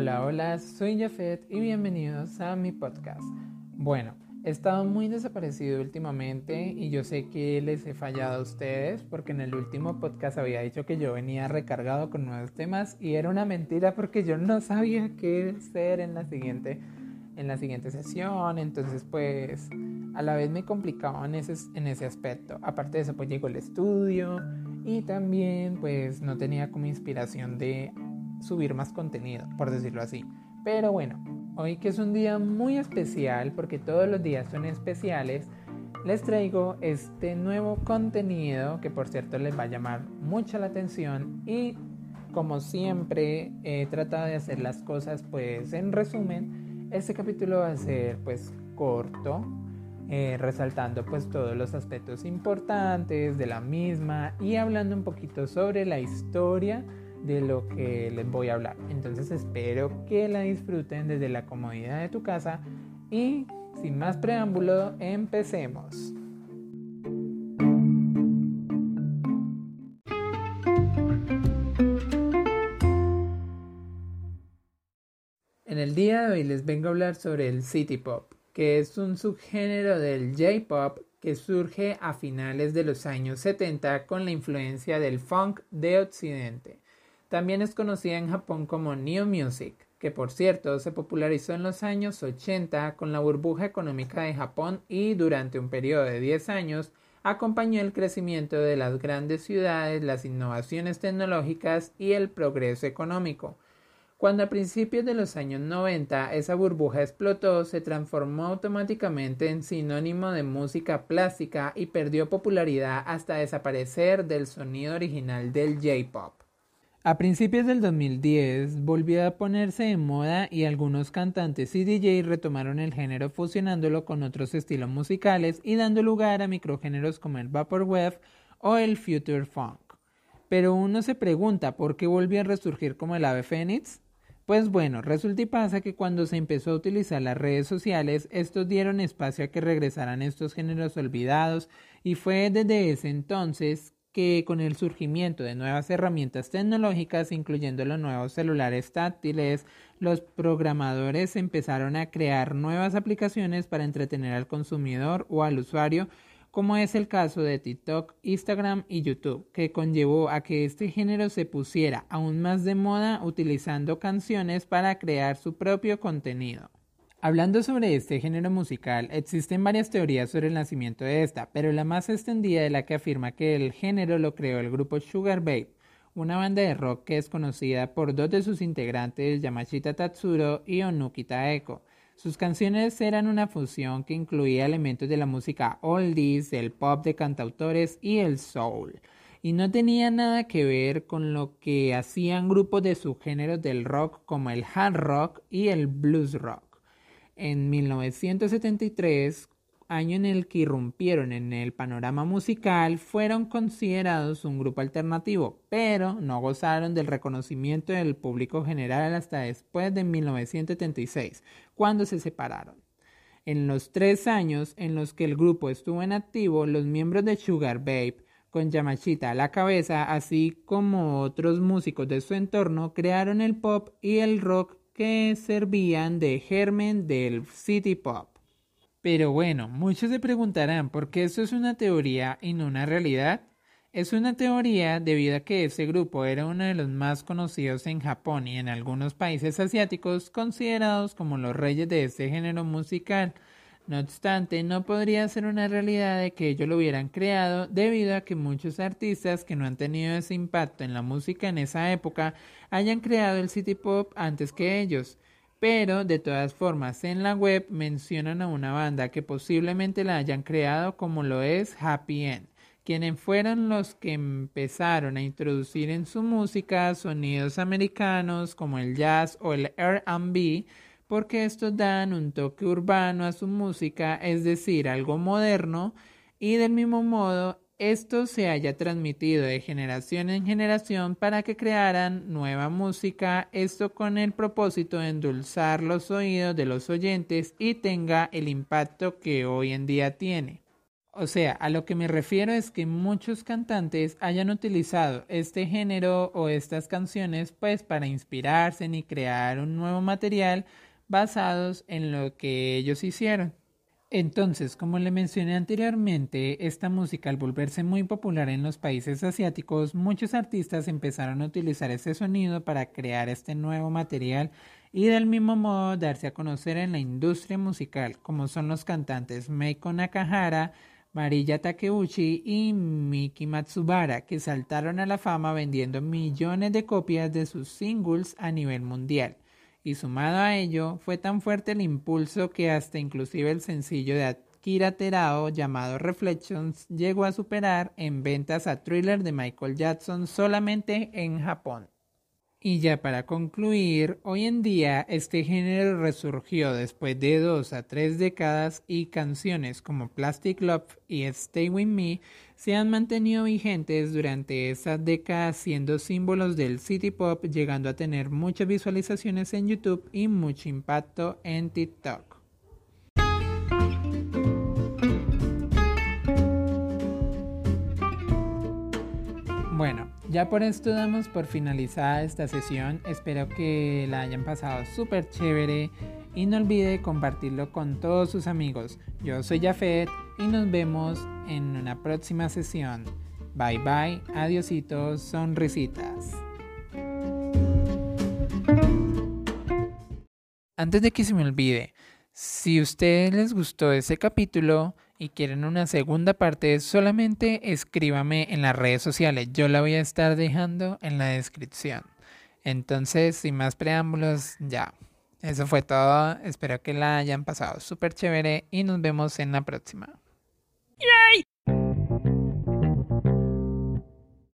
Hola, hola, soy Jafet y bienvenidos a mi podcast. Bueno, he estado muy desaparecido últimamente y yo sé que les he fallado a ustedes porque en el último podcast había dicho que yo venía recargado con nuevos temas y era una mentira porque yo no sabía qué hacer en la siguiente, en la siguiente sesión, entonces pues a la vez me complicaba en ese, en ese aspecto. Aparte de eso pues llegó el estudio y también pues no tenía como inspiración de subir más contenido, por decirlo así. Pero bueno, hoy que es un día muy especial, porque todos los días son especiales, les traigo este nuevo contenido que por cierto les va a llamar mucha la atención y como siempre he tratado de hacer las cosas pues en resumen, este capítulo va a ser pues corto, eh, resaltando pues todos los aspectos importantes de la misma y hablando un poquito sobre la historia de lo que les voy a hablar. Entonces espero que la disfruten desde la comodidad de tu casa y sin más preámbulo, empecemos. En el día de hoy les vengo a hablar sobre el City Pop, que es un subgénero del J-Pop que surge a finales de los años 70 con la influencia del funk de Occidente. También es conocida en Japón como New Music, que por cierto se popularizó en los años 80 con la burbuja económica de Japón y durante un periodo de 10 años acompañó el crecimiento de las grandes ciudades, las innovaciones tecnológicas y el progreso económico. Cuando a principios de los años 90 esa burbuja explotó, se transformó automáticamente en sinónimo de música plástica y perdió popularidad hasta desaparecer del sonido original del J-Pop. A principios del 2010 volvió a ponerse de moda y algunos cantantes y DJs retomaron el género fusionándolo con otros estilos musicales y dando lugar a microgéneros como el Vaporwave o el Future Funk. Pero uno se pregunta por qué volvió a resurgir como el ave fénix. Pues bueno, resulta y pasa que cuando se empezó a utilizar las redes sociales, estos dieron espacio a que regresaran estos géneros olvidados y fue desde ese entonces que con el surgimiento de nuevas herramientas tecnológicas, incluyendo los nuevos celulares táctiles, los programadores empezaron a crear nuevas aplicaciones para entretener al consumidor o al usuario, como es el caso de TikTok, Instagram y YouTube, que conllevó a que este género se pusiera aún más de moda utilizando canciones para crear su propio contenido. Hablando sobre este género musical, existen varias teorías sobre el nacimiento de esta, pero la más extendida es la que afirma que el género lo creó el grupo Sugar Babe, una banda de rock que es conocida por dos de sus integrantes, Yamashita Tatsuro y Onuki Taeko. Sus canciones eran una fusión que incluía elementos de la música oldies, el pop de cantautores y el soul, y no tenía nada que ver con lo que hacían grupos de subgéneros del rock como el hard rock y el blues rock en 1973, año en el que irrumpieron en el panorama musical, fueron considerados un grupo alternativo, pero no gozaron del reconocimiento del público general hasta después de 1976, cuando se separaron. En los tres años en los que el grupo estuvo en activo, los miembros de Sugar Babe, con Yamashita a la cabeza, así como otros músicos de su entorno, crearon el pop y el rock que servían de germen del city pop. Pero bueno, muchos se preguntarán por qué eso es una teoría y no una realidad. Es una teoría debido a que ese grupo era uno de los más conocidos en Japón y en algunos países asiáticos considerados como los reyes de ese género musical. No obstante, no podría ser una realidad de que ellos lo hubieran creado debido a que muchos artistas que no han tenido ese impacto en la música en esa época hayan creado el city pop antes que ellos. Pero de todas formas en la web mencionan a una banda que posiblemente la hayan creado como lo es Happy End, quienes fueron los que empezaron a introducir en su música sonidos americanos como el jazz o el R&B porque estos dan un toque urbano a su música, es decir, algo moderno, y del mismo modo esto se haya transmitido de generación en generación para que crearan nueva música, esto con el propósito de endulzar los oídos de los oyentes y tenga el impacto que hoy en día tiene. O sea, a lo que me refiero es que muchos cantantes hayan utilizado este género o estas canciones pues para inspirarse y crear un nuevo material basados en lo que ellos hicieron. Entonces, como le mencioné anteriormente, esta música al volverse muy popular en los países asiáticos, muchos artistas empezaron a utilizar este sonido para crear este nuevo material y del mismo modo darse a conocer en la industria musical, como son los cantantes Meiko Nakahara, Marilla Takeuchi y Miki Matsubara, que saltaron a la fama vendiendo millones de copias de sus singles a nivel mundial y sumado a ello fue tan fuerte el impulso que hasta inclusive el sencillo de Akira Terao llamado Reflections llegó a superar en ventas a Thriller de Michael Jackson solamente en Japón. Y ya para concluir, hoy en día este género resurgió después de dos a tres décadas y canciones como Plastic Love y Stay With Me se han mantenido vigentes durante esas décadas siendo símbolos del city pop llegando a tener muchas visualizaciones en YouTube y mucho impacto en TikTok. Bueno, ya por esto damos por finalizada esta sesión. Espero que la hayan pasado súper chévere y no olvide compartirlo con todos sus amigos. Yo soy Jafet y nos vemos en una próxima sesión. Bye bye, adiositos, sonrisitas. Antes de que se me olvide, si ustedes les gustó ese capítulo, y quieren una segunda parte, solamente escríbame en las redes sociales. Yo la voy a estar dejando en la descripción. Entonces, sin más preámbulos, ya. Eso fue todo. Espero que la hayan pasado súper chévere y nos vemos en la próxima. ¡Yay!